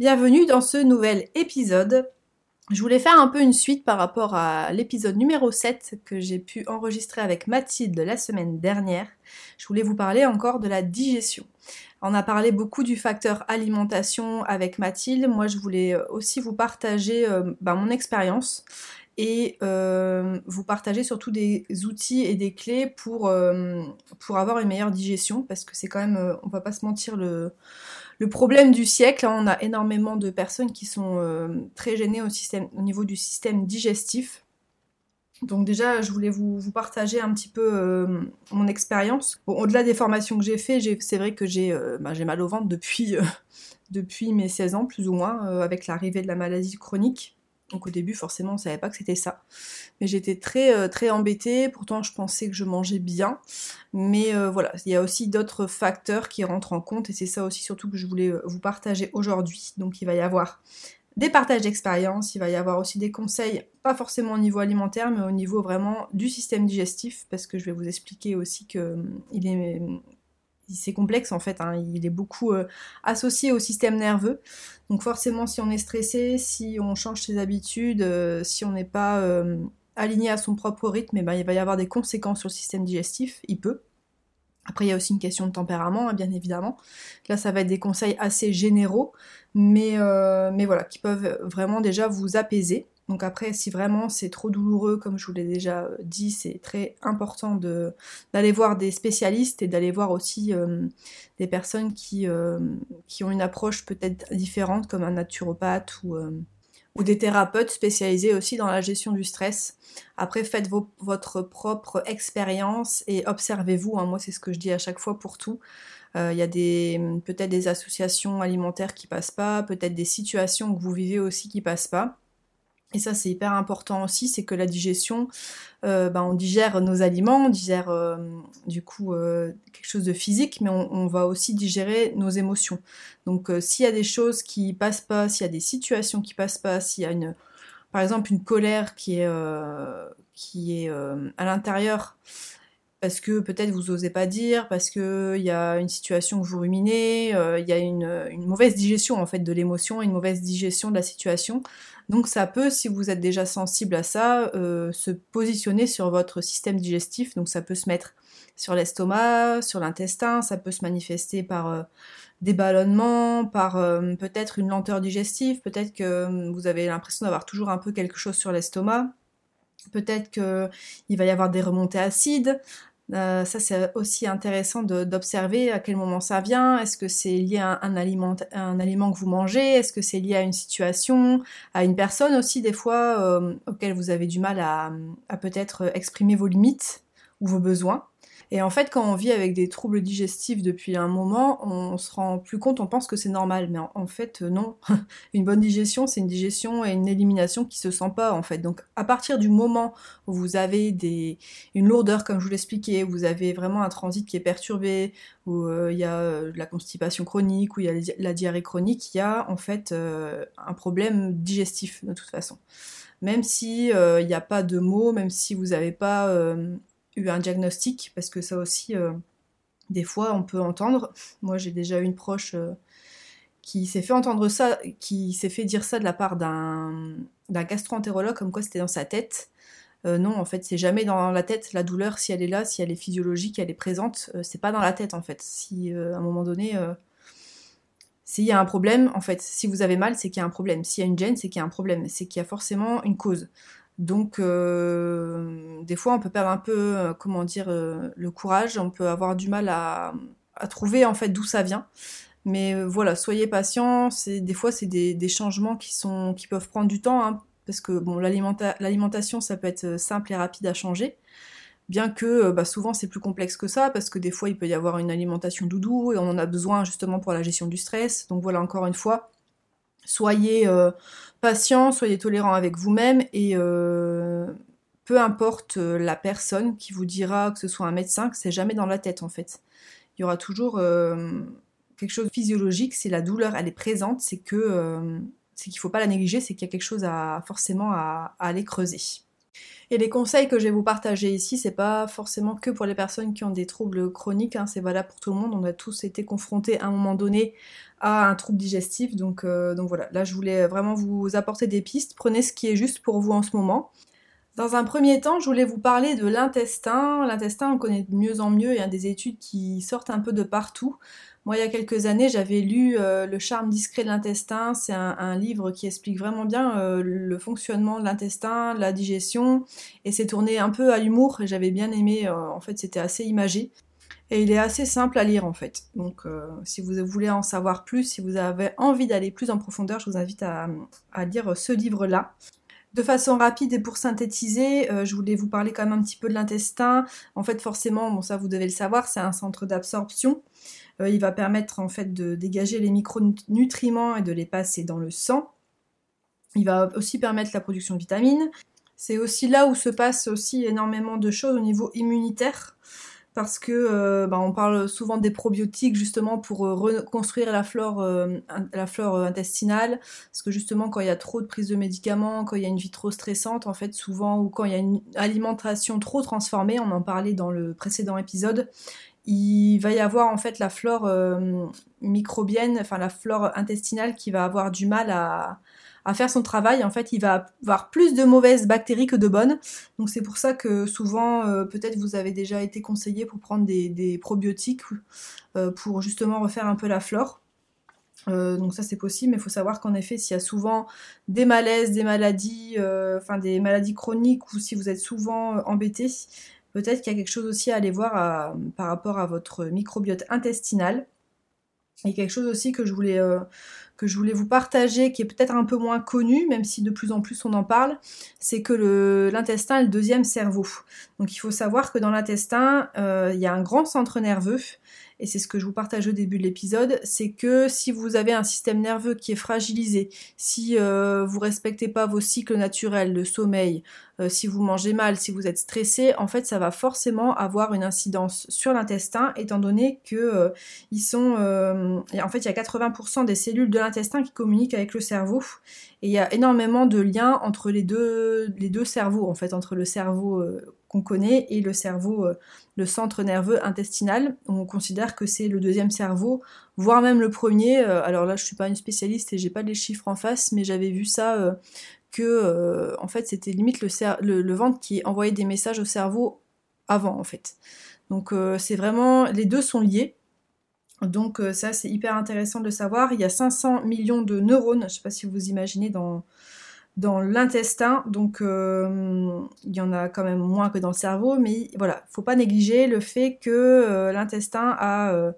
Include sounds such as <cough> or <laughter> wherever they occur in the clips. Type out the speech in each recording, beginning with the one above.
Bienvenue dans ce nouvel épisode. Je voulais faire un peu une suite par rapport à l'épisode numéro 7 que j'ai pu enregistrer avec Mathilde la semaine dernière. Je voulais vous parler encore de la digestion. On a parlé beaucoup du facteur alimentation avec Mathilde. Moi, je voulais aussi vous partager euh, bah, mon expérience et euh, vous partager surtout des outils et des clés pour, euh, pour avoir une meilleure digestion parce que c'est quand même, on va pas se mentir, le, le problème du siècle, hein, on a énormément de personnes qui sont euh, très gênées au, niveau du système digestif. Donc déjà, je voulais vous, partager un petit peu euh, mon expérience. au-delà des formations que j'ai fait, c'est vrai que euh, bah, j'ai mal au ventre depuis, <laughs> depuis mes 16 ans, plus ou moins, avec l'arrivée de la maladie chronique. Donc au début, forcément, on savait pas que c'était ça. Mais j'étais très euh, très embêtée. Pourtant, je pensais que je mangeais bien. Mais euh, voilà, il y a aussi d'autres facteurs qui rentrent en compte et c'est ça aussi surtout que je voulais euh, vous partager aujourd'hui. Donc il va y avoir des partages d'expérience, il va y avoir aussi des conseils, pas forcément au niveau alimentaire, mais au niveau vraiment du système digestif, parce que je vais vous expliquer aussi que il est c'est complexe en fait, hein. il est beaucoup euh, associé au système nerveux. Donc forcément si on est stressé, si on change ses habitudes, euh, si on n'est pas euh, aligné à son propre rythme, eh ben, il va y avoir des conséquences sur le système digestif, il peut. Après, il y a aussi une question de tempérament, hein, bien évidemment. Là, ça va être des conseils assez généraux, mais, mais voilà, qui peuvent vraiment déjà vous apaiser. Donc après, si vraiment c'est trop douloureux, comme je vous l'ai déjà euh, dit, c'est très important d'aller voir des spécialistes et d'aller voir aussi euh, des personnes qui, euh, qui, ont une approche peut-être différente, comme un naturopathe ou, ou, des thérapeutes spécialisés aussi dans la gestion du stress. Après, faites votre propre expérience et observez-vous. Hein. Moi, c'est ce que je dis à chaque fois pour tout. Il y a peut-être des associations alimentaires qui passent pas, peut-être des situations que vous vivez aussi qui passent pas. Et ça, c'est hyper important aussi, c'est que la digestion, euh, ben, on digère nos aliments, on digère euh, du coup euh, quelque chose de physique, mais on, va aussi digérer nos émotions. Donc s'il y a des choses qui passent pas, s'il y a des situations qui passent pas, s'il y a une, par exemple une colère qui est, qui est à l'intérieur, parce que peut-être vous osez pas dire, parce qu'il y a une situation que vous ruminez, il y a une, une, mauvaise digestion en fait de l'émotion, une mauvaise digestion de la situation. Donc ça peut, si vous êtes déjà sensible à ça, euh, se positionner sur votre système digestif. Donc ça peut se mettre sur l'estomac, sur l'intestin, ça peut se manifester par euh, des ballonnements, par euh, peut-être une lenteur digestive, peut-être que vous avez l'impression d'avoir toujours un peu quelque chose sur l'estomac. Peut-être qu'il va y avoir des remontées acides, euh, ça, c'est aussi intéressant d'observer à quel moment ça vient. Est-ce que c'est lié à un, aliment, un, aliment, que vous mangez? Est-ce que c'est lié à une situation, à une personne aussi, des fois, euh, auquel vous avez du mal à peut-être exprimer vos limites ou vos besoins? Et en fait, quand on vit avec des troubles digestifs depuis un moment, on se rend plus compte, on pense que c'est normal, mais en, fait, euh, non. <laughs> une bonne digestion, c'est une digestion et une élimination qui se sent pas, en fait. Donc, à partir du moment où vous avez des, une lourdeur, comme je vous l'expliquais, vous avez vraiment un transit qui est perturbé, où euh, il y a euh, la constipation chronique, où il y a la diarrhée chronique, il y a en fait un problème digestif de toute façon même si il n'y a pas de mots, même si vous n'avez pas un diagnostic, parce que ça aussi, euh, des fois, on peut entendre. Moi, j'ai déjà eu une proche euh, qui s'est fait entendre ça, qui s'est fait dire ça de la part d'un gastro-entérologue, comme quoi c'était dans sa tête. Euh, non, en fait, c'est jamais dans la tête. La douleur, si elle est là, si elle est physiologique, elle est présente, c'est pas dans la tête, en fait. Si à un moment donné, s'il y a un problème, en fait, si vous avez mal, c'est qu'il y a un problème. S'il y a une gêne, c'est qu'il y a un problème. C'est qu'il y a forcément une cause. Donc, euh, des fois, on peut perdre un peu, euh, comment dire, euh, le courage. On peut avoir du mal à, trouver en fait d'où ça vient. Mais voilà, soyez patients. des fois, c'est des, changements qui sont, qui peuvent prendre du temps, hein, parce que bon, l'alimentation, ça peut être simple et rapide à changer. bien que bah, souvent c'est plus complexe que ça, parce que des fois il peut y avoir une alimentation doudou et on en a besoin justement pour la gestion du stress. Donc voilà, encore une fois, soyez patient, soyez tolérant avec vous-même et peu importe la personne qui vous dira que ce soit un médecin, que c'est jamais dans la tête en fait. Il y aura toujours quelque chose de physiologique, c'est la douleur, elle est présente, c'est que euh, c'est qu'il faut pas la négliger, c'est qu'il y a quelque chose à forcément à, aller creuser. Et les conseils que je vais vous partager ici, c'est pas forcément que pour les personnes qui ont des troubles chroniques, hein, c'est valable pour tout le monde. On a tous été confrontés à un moment donné à un trouble digestif, donc, euh, donc voilà. Là, je voulais vraiment vous apporter des pistes. Prenez ce qui est juste pour vous en ce moment. Dans un premier temps, je voulais vous parler de l'intestin. L'intestin, on connaît de mieux en mieux. Il y a des études qui sortent un peu de partout. Moi, il y a quelques années, j'avais lu euh, Le charme discret de l'intestin. C'est un, livre qui explique vraiment bien euh, le fonctionnement de l'intestin, la digestion. Et c'est tourné un peu à l'humour. J'avais bien aimé. En fait, c'était assez imagé. Et il est assez simple à lire en fait. Donc si vous voulez en savoir plus, si vous avez envie d'aller plus en profondeur, je vous invite à lire ce livre-là. De façon rapide et pour synthétiser, euh, je voulais vous parler quand même un petit peu de l'intestin. En fait, forcément, bon ça vous devez le savoir, c'est un centre d'absorption. Euh, il va permettre en fait de dégager les micronutriments et de les passer dans le sang. Il va aussi permettre la production de vitamines. C'est aussi là où se passe aussi énormément de choses au niveau immunitaire parce que euh, bah, on parle souvent des probiotiques justement pour euh, reconstruire la flore, euh, la flore intestinale, parce que justement quand il y a trop de prise de médicaments, quand il y a une vie trop stressante, en fait souvent, ou quand il y a une alimentation trop transformée, on en parlait dans le précédent épisode, il va y avoir en fait la flore microbienne, enfin la flore intestinale qui va avoir du mal à, à faire son travail, en fait, il va avoir plus de mauvaises bactéries que de bonnes. Donc c'est pour ça que souvent, euh, peut-être vous avez déjà été conseillé pour prendre des, probiotiques euh, pour justement refaire un peu la flore. Euh, donc ça c'est possible, mais il faut savoir qu'en effet, s'il y a souvent des malaises, des maladies, enfin des maladies chroniques, ou si vous êtes souvent embêté, peut-être qu'il y a quelque chose aussi à aller voir par rapport à votre microbiote intestinal. Et quelque chose aussi que je voulais que je voulais vous partager, qui est peut-être un peu moins connu, même si de plus en plus on en parle, c'est que l'intestin est le deuxième cerveau. Donc il faut savoir que dans l'intestin, euh, il y a un grand centre nerveux et c'est ce que je vous partage au début de l'épisode, c'est que si vous avez un système nerveux qui est fragilisé, si euh, vous respectez pas vos cycles naturels de sommeil, euh, si vous mangez mal, si vous êtes stressé, en fait ça va forcément avoir une incidence sur l'intestin, étant donné que euh, ils sont, en fait il y a 80% des cellules de l'intestin qui communiquent avec le cerveau, et il y a énormément de liens entre les deux, les deux cerveaux, en fait entre le cerveau qu'on connaît et le cerveau, euh, le centre nerveux intestinal. On considère que c'est le deuxième cerveau, voire même le premier. Euh, alors là, je suis pas une spécialiste et j'ai pas les chiffres en face, mais j'avais vu ça euh, que en fait c'était limite le, ventre qui envoyait des messages au cerveau avant en fait. Donc c'est vraiment les deux sont liés. Donc ça c'est hyper intéressant de le savoir. Il y a 500 millions de neurones, je sais pas si vous imaginez dans dans l'intestin, donc euh, il y en a quand même moins que dans le cerveau, mais voilà, faut pas négliger le fait que euh, l'intestin euh,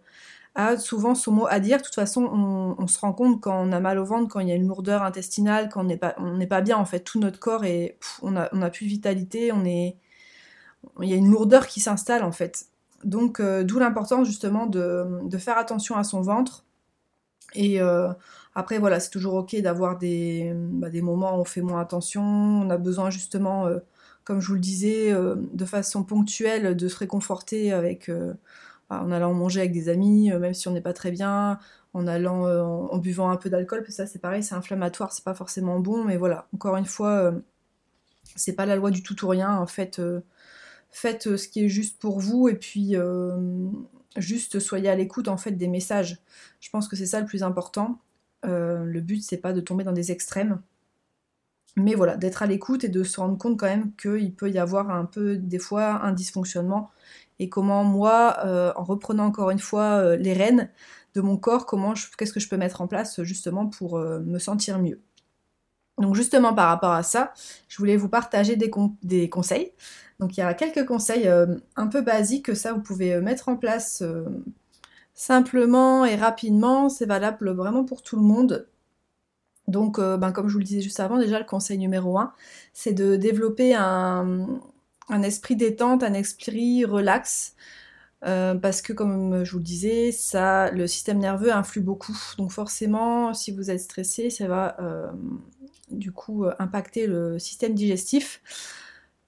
a, souvent son mot à dire. De toute façon, on, se rend compte quand on a mal au ventre, quand il y a une lourdeur intestinale, quand on n'est pas, on pas bien en fait, tout notre corps et on a, on a plus de vitalité, on est, il y a une lourdeur qui s'installe en fait. Donc d'où l'importance justement de, de, faire attention à son ventre et après, voilà, c'est toujours ok d'avoir des, bah, des moments où on fait moins attention. On a besoin justement, euh, comme je vous le disais, euh, de façon ponctuelle, de se réconforter avec, euh, bah, en allant manger avec des amis, même si on n'est pas très bien, en allant, en, buvant un peu d'alcool. Ça, c'est pareil, c'est inflammatoire, c'est pas forcément bon. Mais voilà, encore une fois, c'est pas la loi du tout ou rien. En fait, faites ce qui est juste pour vous et puis juste soyez à l'écoute en fait des messages. Je pense que c'est ça le plus important. Euh, le but, c'est pas de tomber dans des extrêmes. Mais voilà, d'être à l'écoute et de se rendre compte quand même qu'il peut y avoir un peu, des fois, un dysfonctionnement. Et comment moi, euh, en reprenant encore une fois euh, les rênes de mon corps, comment qu'est-ce que je peux mettre en place justement pour me sentir mieux. Donc justement par rapport à ça, je voulais vous partager des, des conseils. Donc il y a quelques conseils un peu basiques que ça vous pouvez mettre en place simplement et rapidement, c'est valable vraiment pour tout le monde. Donc, euh, ben, comme je vous le disais juste avant, déjà le conseil numéro un, c'est de développer un, esprit détente, un esprit relax. Euh, parce que comme je vous le disais, ça, le système nerveux influe beaucoup. Donc forcément, si vous êtes stressé, ça va euh, du coup impacter le système digestif.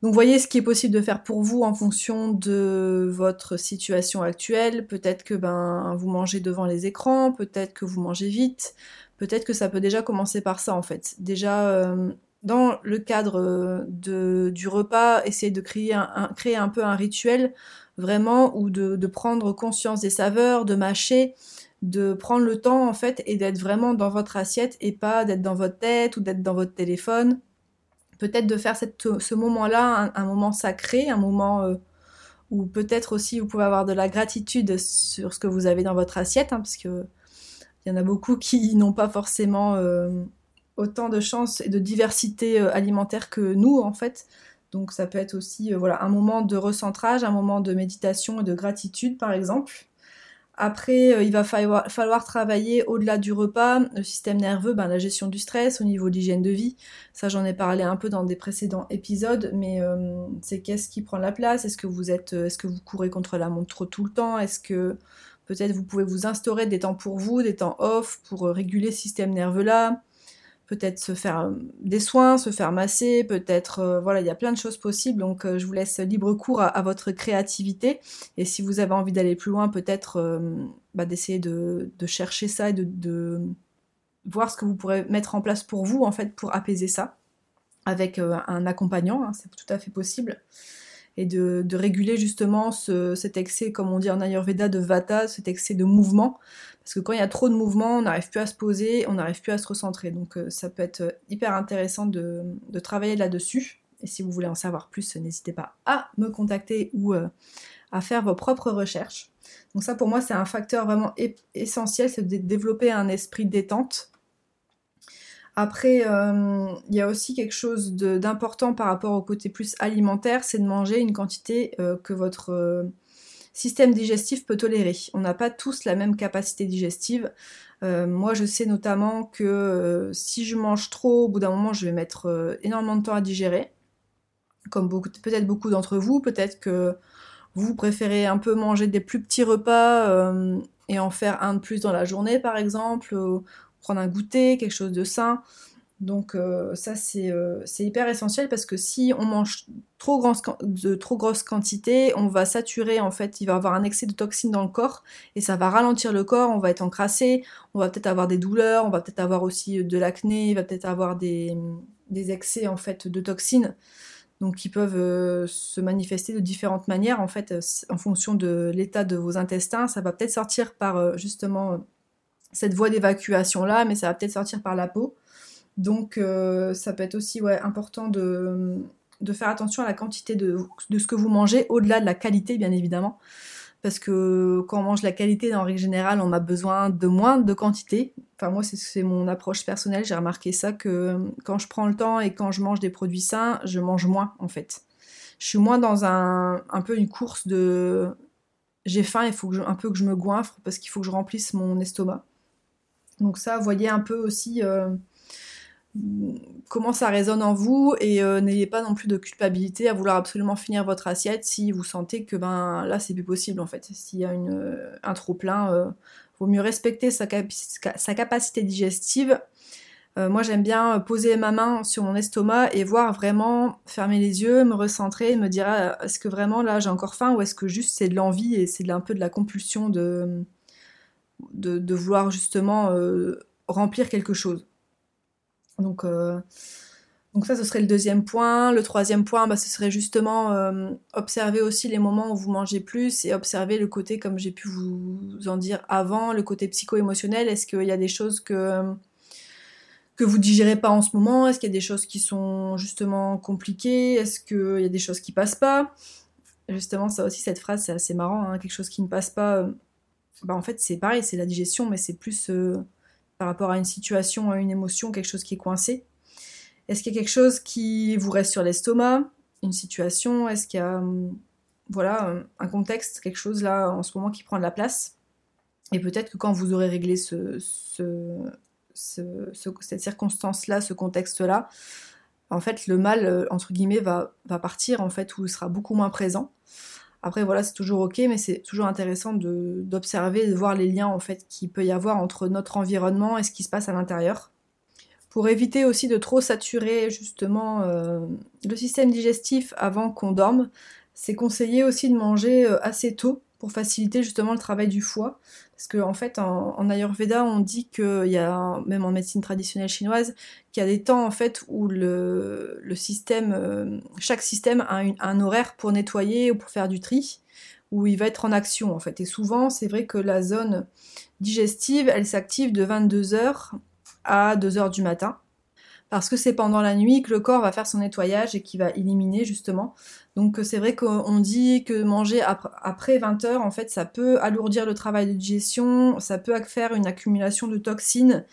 Donc voyez ce qui est possible de faire pour vous en fonction de votre situation actuelle. Peut-être que ben vous mangez devant les écrans, peut-être que vous mangez vite, peut-être que ça peut déjà commencer par ça en fait. Déjà euh, dans le cadre de, du repas, essayez de créer un, créer un peu un rituel vraiment, ou de, prendre conscience des saveurs, de mâcher, de prendre le temps en fait et d'être vraiment dans votre assiette et pas d'être dans votre tête ou d'être dans votre téléphone. Peut-être de faire ce moment-là un, moment sacré, un moment euh, où peut-être aussi vous pouvez avoir de la gratitude sur ce que vous avez dans votre assiette, hein, parce que il y en a beaucoup qui <laughs> n'ont pas forcément euh, autant de chance et de diversité euh, alimentaire que nous en fait. Donc ça peut être aussi voilà, un moment de recentrage, un moment de méditation et de gratitude par exemple. Après, euh, il va falloir, travailler au-delà du repas, le système nerveux, ben, la gestion du stress au niveau de l'hygiène de vie. Ça, j'en ai parlé un peu dans des précédents épisodes, mais euh, c'est qu'est-ce qui prend la place? Est-ce que vous êtes, est-ce que vous courez contre la montre tout le temps? Est-ce que peut-être vous pouvez vous instaurer des temps pour vous, des temps off pour réguler ce système nerveux là peut-être se faire euh, des soins, se faire masser, peut-être, euh, voilà, il y a plein de choses possibles. Donc, euh, je vous laisse libre cours à, votre créativité. Et si vous avez envie d'aller plus loin, peut-être bah, d'essayer de, chercher ça et de, voir ce que vous pourrez mettre en place pour vous, en fait, pour apaiser ça, avec un accompagnant. Hein, c'est tout à fait possible. Et de, réguler justement cet excès, comme on dit en Ayurveda, de vata, cet excès de mouvement parce que quand il y a trop de mouvements, on n'arrive plus à se poser, on n'arrive plus à se recentrer. Donc euh, ça peut être euh, hyper intéressant de, travailler là-dessus. Et si vous voulez en savoir plus, n'hésitez pas à me contacter ou euh, à faire vos propres recherches. Donc ça pour moi c'est un facteur vraiment essentiel, c'est de développer un esprit détente. Après, il y a aussi quelque chose d'important par rapport au côté plus alimentaire, c'est de manger une quantité que votre système digestif peut tolérer. On n'a pas tous la même capacité digestive. Euh, moi, je sais notamment que euh, si je mange trop, au bout d'un moment, je vais mettre euh, énormément de temps à digérer. Comme peut-être beaucoup d'entre vous, peut-être que vous préférez un peu manger des plus petits repas et en faire un de plus dans la journée, par exemple, prendre un goûter, quelque chose de sain. Donc euh, ça euh, c'est hyper essentiel parce que si on mange trop de trop grosses quantités, on va saturer en fait, il va avoir un excès de toxines dans le corps et ça va ralentir le corps, on va être encrassé, on va peut-être avoir des douleurs, on va peut-être avoir aussi de l'acné, il va peut-être avoir des, excès en fait de toxines donc qui peuvent euh, se manifester de différentes manières en fait en fonction de l'état de vos intestins. Ça va peut-être sortir par justement cette voie d'évacuation là, mais ça va peut-être sortir par la peau. Donc euh, ça peut être aussi important de, faire attention à la quantité de, ce que vous mangez, au-delà de la qualité bien évidemment. Parce que quand on mange la qualité, en règle générale, on a besoin de moins de quantité. Enfin moi c'est mon approche personnelle, j'ai remarqué ça que quand je prends le temps et quand je mange des produits sains, je mange moins en fait. Je suis moins dans un, peu une course de j'ai faim, il faut un peu que je me goinfre parce qu'il faut que je remplisse mon estomac. Donc ça, voyez un peu aussi euh, comment ça résonne en vous et euh, n'ayez pas non plus de culpabilité à vouloir absolument finir votre assiette si vous sentez que ben là c'est plus possible en fait. S'il y a une, euh, un trop plein, euh, vaut mieux respecter sa, sa capacité digestive. moi j'aime bien poser ma main sur mon estomac et voir vraiment fermer les yeux, me recentrer, me dire ah, est-ce que vraiment là j'ai encore faim ou est-ce que juste c'est de l'envie et c'est un peu de la compulsion de, de, vouloir justement remplir quelque chose. Donc, euh, donc ça, ce serait le deuxième point. Le troisième point, bah, ce serait justement euh, observer aussi les moments où vous mangez plus et observer le côté, comme j'ai pu vous en dire avant, le côté psycho-émotionnel. Est-ce qu'il y a des choses que que vous digérez pas en ce moment? Est-ce qu'il y a des choses qui sont justement compliquées? Est-ce qu'il y a des choses qui passent pas? Justement, ça aussi, cette phrase, c'est assez marrant. Hein, quelque chose qui ne passe pas, euh, bah, en fait, c'est pareil, c'est la digestion, mais c'est plus par rapport à une situation, à une émotion, quelque chose qui est coincé. Est-ce qu'il y a quelque chose qui vous reste sur l'estomac Une situation? Est-ce qu'il y a hum, voilà, un contexte, quelque chose là en ce moment qui prend de la place? Et peut-être que quand vous aurez réglé ce, cette circonstance-là, ce contexte-là, en fait le mal entre guillemets va, va partir en fait ou sera beaucoup moins présent. Après voilà c'est toujours ok mais c'est toujours intéressant d'observer, de, voir les liens en fait qu'il peut y avoir entre notre environnement et ce qui se passe à l'intérieur. Pour éviter aussi de trop saturer justement le système digestif avant qu'on dorme, c'est conseillé aussi de manger assez tôt pour faciliter justement le travail du foie. Parce qu'en en fait, en, Ayurveda, on dit qu'il y a, même en médecine traditionnelle chinoise, qu'il y a des temps en fait où le, système, euh, chaque système a un horaire pour nettoyer ou pour faire du tri, où il va être en action en fait. Et souvent, c'est vrai que la zone digestive, elle s'active de 22h à 2h du matin parce que c'est pendant la nuit que le corps va faire son nettoyage et qui va éliminer justement. Donc c'est vrai qu'on dit que manger après 20 heures, en fait, ça peut alourdir le travail de digestion, ça peut faire une accumulation de toxines.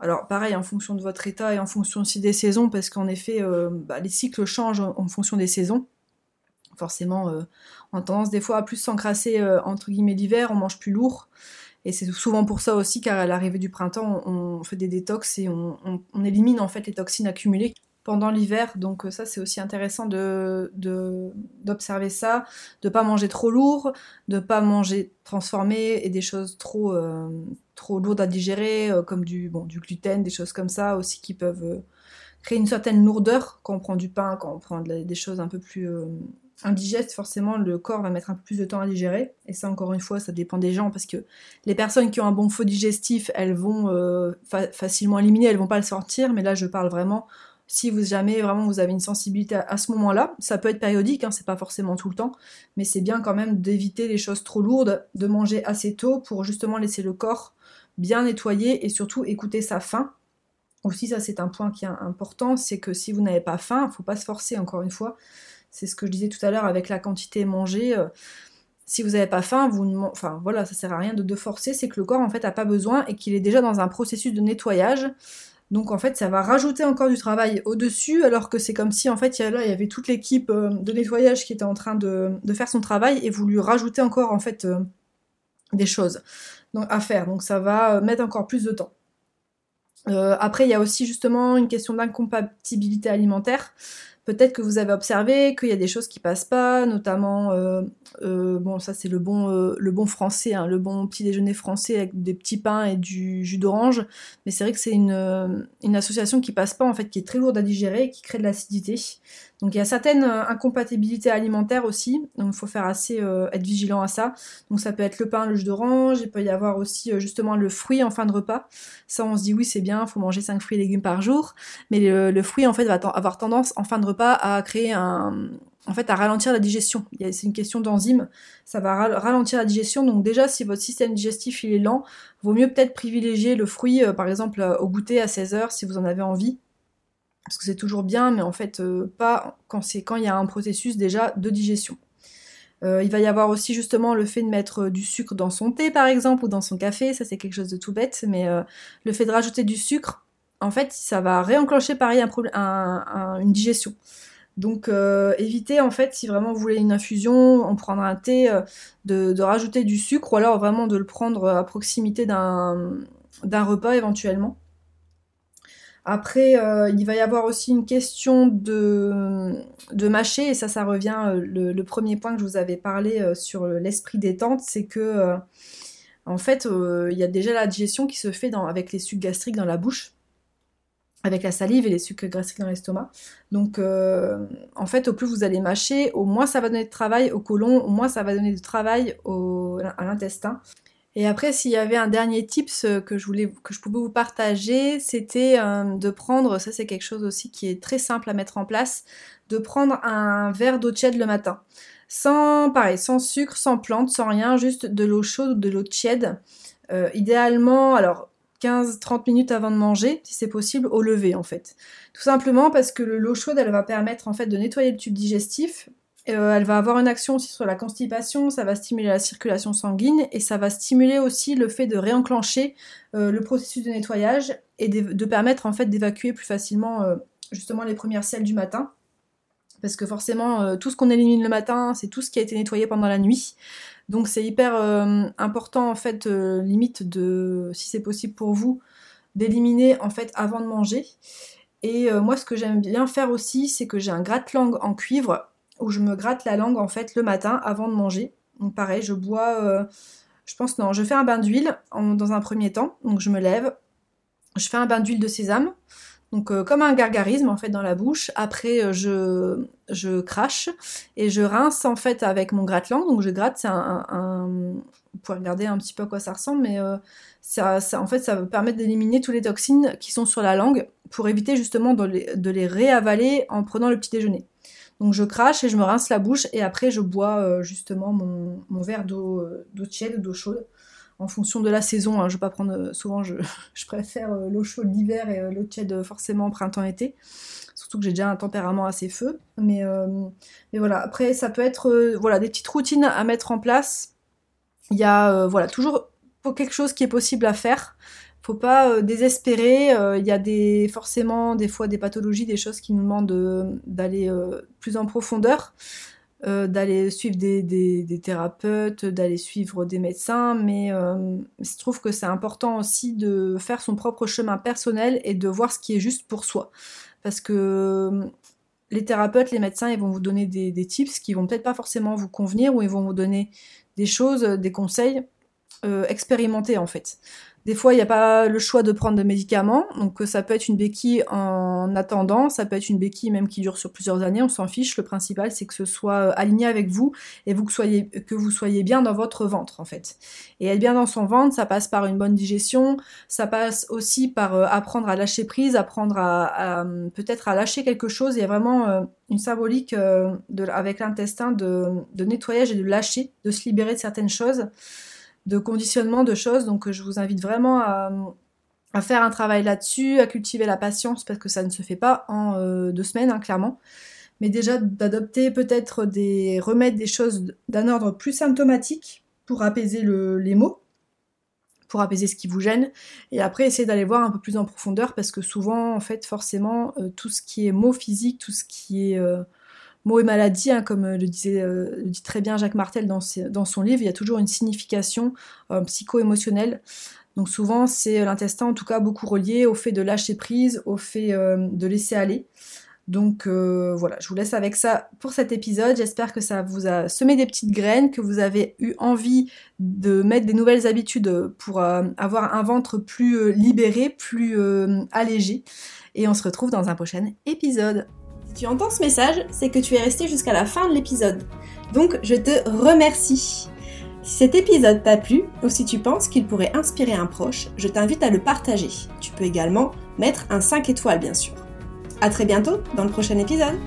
Alors pareil, en fonction de votre état et en fonction aussi des saisons, parce qu'en effet, euh, bah, les cycles changent en fonction des saisons. Forcément, euh, on a tendance des fois à plus s'encrasser euh, entre guillemets l'hiver, on mange plus lourd. Et c'est souvent pour ça aussi qu'à l'arrivée du printemps, on, fait des détox et on, élimine en fait les toxines accumulées pendant l'hiver. Donc euh, ça, c'est aussi intéressant d'observer ça, de pas manger trop lourd, de pas manger transformé et des choses trop, euh, trop lourdes à digérer, euh, comme du, bon, du gluten, des choses comme ça aussi qui peuvent créer une certaine lourdeur quand on prend du pain, quand on prend des choses un peu plus indigeste, forcément, le corps va mettre un peu plus de temps à digérer. Et ça, encore une fois, ça dépend des gens, parce que les personnes qui ont un bon faux digestif, elles vont facilement éliminer, elles vont pas le sortir. Mais là, je parle vraiment, si vous jamais vraiment vous avez une sensibilité à, ce moment-là, ça peut être périodique, hein, c'est pas forcément tout le temps, mais c'est bien quand même d'éviter les choses trop lourdes, de manger assez tôt pour justement laisser le corps bien nettoyer et surtout écouter sa faim. Aussi, ça c'est un point qui est important, c'est que si vous n'avez pas faim, il faut pas se forcer encore une fois. C'est ce que je disais tout à l'heure avec la quantité mangée. Euh, si vous n'avez pas faim, vous ne enfin voilà, ça sert à rien de, de forcer, c'est que le corps en fait a pas besoin et qu'il est déjà dans un processus de nettoyage. Donc en fait, ça va rajouter encore du travail au-dessus, alors que c'est comme si en fait il y, avait toute l'équipe euh, de nettoyage qui était en train de, faire son travail et vous lui rajoutez encore en fait euh, des choses à faire. Donc ça va mettre encore plus de temps. après, il y a aussi justement une question d'incompatibilité alimentaire. Peut-être que vous avez observé qu'il y a des choses qui passent pas, notamment, euh, euh, bon, ça c'est le bon, euh, français, hein, le bon petit déjeuner français avec des petits pains et du jus d'orange. Mais c'est vrai que c'est une, une association qui passe pas, en fait, qui est très lourde à digérer et qui crée de l'acidité. Donc il y a certaines euh, incompatibilités alimentaires aussi, donc il faut faire assez euh, être vigilant à ça. Donc ça peut être le pain, le jus d'orange, il peut y avoir aussi euh, justement le fruit en fin de repas. Ça on se dit oui c'est bien, il faut manger 5 fruits et légumes par jour, mais le, fruit en fait va avoir tendance en fin de repas à créer un en fait à ralentir la digestion. C'est une question d'enzyme, ça va ralentir la digestion. Donc déjà si votre système digestif il est lent, vaut mieux peut-être privilégier le fruit par exemple au goûter à 16h si vous en avez envie parce que c'est toujours bien, mais en fait euh, pas quand il y a un processus déjà de digestion. Euh, il va y avoir aussi justement le fait de mettre euh, du sucre dans son thé par exemple ou dans son café, ça c'est quelque chose de tout bête, mais le fait de rajouter du sucre, en fait ça va réenclencher pareil un, une digestion. Donc évitez en fait si vraiment vous voulez une infusion, on prendra un thé, de, de, rajouter du sucre ou alors vraiment de le prendre à proximité d'un repas éventuellement. Après, euh, il va y avoir aussi une question de, de mâcher, et ça, ça revient, euh, le, premier point que je vous avais parlé euh, sur l'esprit détente, c'est que, en fait, il y a déjà la digestion qui se fait avec les sucs gastriques dans la bouche, avec la salive et les sucs gastriques dans l'estomac. Donc, en fait, au plus vous allez mâcher, au moins ça va donner de travail au côlon, au moins ça va donner de travail à l'intestin. Et après, s'il y avait un dernier tips euh, que je que je pouvais vous partager, c'était euh, de prendre, ça c'est quelque chose aussi qui est très simple à mettre en place, de prendre un verre d'eau tiède le matin. Sans, pareil, sans sucre, sans plante, sans rien, juste de l'eau chaude ou de l'eau tiède. Euh, idéalement, alors 15-30 minutes avant de manger, si c'est possible, au lever en fait. Tout simplement parce que l'eau chaude, elle va permettre en fait de nettoyer le tube digestif, euh, elle va avoir une action aussi sur la constipation, ça va stimuler la circulation sanguine et ça va stimuler aussi le fait de réenclencher euh, le processus de nettoyage et de, permettre en fait d'évacuer plus facilement euh, justement les premières selles du matin. Parce que forcément, tout ce qu'on élimine le matin, c'est tout ce qui a été nettoyé pendant la nuit. Donc c'est hyper important en fait, limite de, si c'est possible pour vous, d'éliminer en fait avant de manger. Et moi, ce que j'aime bien faire aussi, c'est que j'ai un gratte-langue en cuivre où je me gratte la langue en fait le matin avant de manger. Donc pareil, je bois, je pense non, je fais un bain d'huile dans un premier temps. Donc je me lève, je fais un bain d'huile de sésame. Donc euh, comme un gargarisme en fait dans la bouche. Après euh, je, je crache et je rince en fait avec mon gratte-langue. Donc je gratte, c'est un, Vous pouvez regarder un petit peu à quoi ça ressemble, mais euh, ça, en fait ça permet d'éliminer toutes les toxines qui sont sur la langue pour éviter justement de les, de les réavaler en prenant le petit déjeuner. Donc je crache et je me rince la bouche et après je bois justement mon, verre d'eau tiède ou d'eau chaude en fonction de la saison. Hein, je vais pas prendre euh, souvent, je, <laughs> préfère euh, l'eau chaude l'hiver et euh, l'eau tiède forcément printemps-été. Surtout que j'ai déjà un tempérament assez feu. Mais, mais voilà, après ça peut être voilà, des petites routines à mettre en place. Il y a voilà, toujours quelque chose qui est possible à faire. Faut pas désespérer. Il y a des, forcément des fois des pathologies, des choses qui nous demandent d'aller plus en profondeur. Euh, d'aller suivre des, thérapeutes, d'aller suivre des médecins, mais euh, je trouve que c'est important aussi de faire son propre chemin personnel et de voir ce qui est juste pour soi. Parce que euh, les thérapeutes, les médecins, ils vont vous donner des, des tips qui vont peut-être pas forcément vous convenir ou ils vont vous donner des choses, des conseils expérimentés en fait. Des fois, il n'y a pas le choix de prendre de médicaments, donc euh, ça peut être une béquille en attendant, ça peut être une béquille même qui dure sur plusieurs années, on s'en fiche. Le principal, c'est que ce soit euh, aligné avec vous et que, vous soyez bien dans votre ventre, en fait. Et être bien dans son ventre, ça passe par une bonne digestion, ça passe aussi par euh, apprendre à lâcher prise, apprendre à, peut-être à lâcher quelque chose. Il y a vraiment une symbolique avec l'intestin de nettoyage et de lâcher, de se libérer de certaines choses de conditionnement de choses. Donc je vous invite vraiment à, faire un travail là-dessus, à cultiver la patience parce que ça ne se fait pas en euh, deux semaines, hein, clairement. Mais déjà d'adopter peut-être des remèdes, des choses d'un ordre plus symptomatique pour apaiser les maux, pour apaiser ce qui vous gêne, et après essayer d'aller voir un peu plus en profondeur parce que souvent, en fait, forcément, euh, tout ce qui est maux physiques, tout ce qui est euh, mots et maladies, hein, comme euh, le, disait, euh, dit très bien Jacques Martel dans, dans, son livre, il y a toujours une signification euh, psycho-émotionnelle. Donc souvent, c'est l'intestin, en tout cas, beaucoup relié au fait de lâcher prise, au fait de laisser aller. Donc voilà, je vous laisse avec ça pour cet épisode. J'espère que ça vous a semé des petites graines, que vous avez eu envie de mettre des nouvelles habitudes pour avoir un ventre plus libéré, plus allégé. Et on se retrouve dans un prochain épisode tu entends ce message, c'est que tu es resté jusqu'à la fin de l'épisode. Donc je te remercie. Si cet épisode t'a plu ou si tu penses qu'il pourrait inspirer un proche, je t'invite à le partager. Tu peux également mettre un 5 étoiles bien sûr. A très bientôt dans le prochain épisode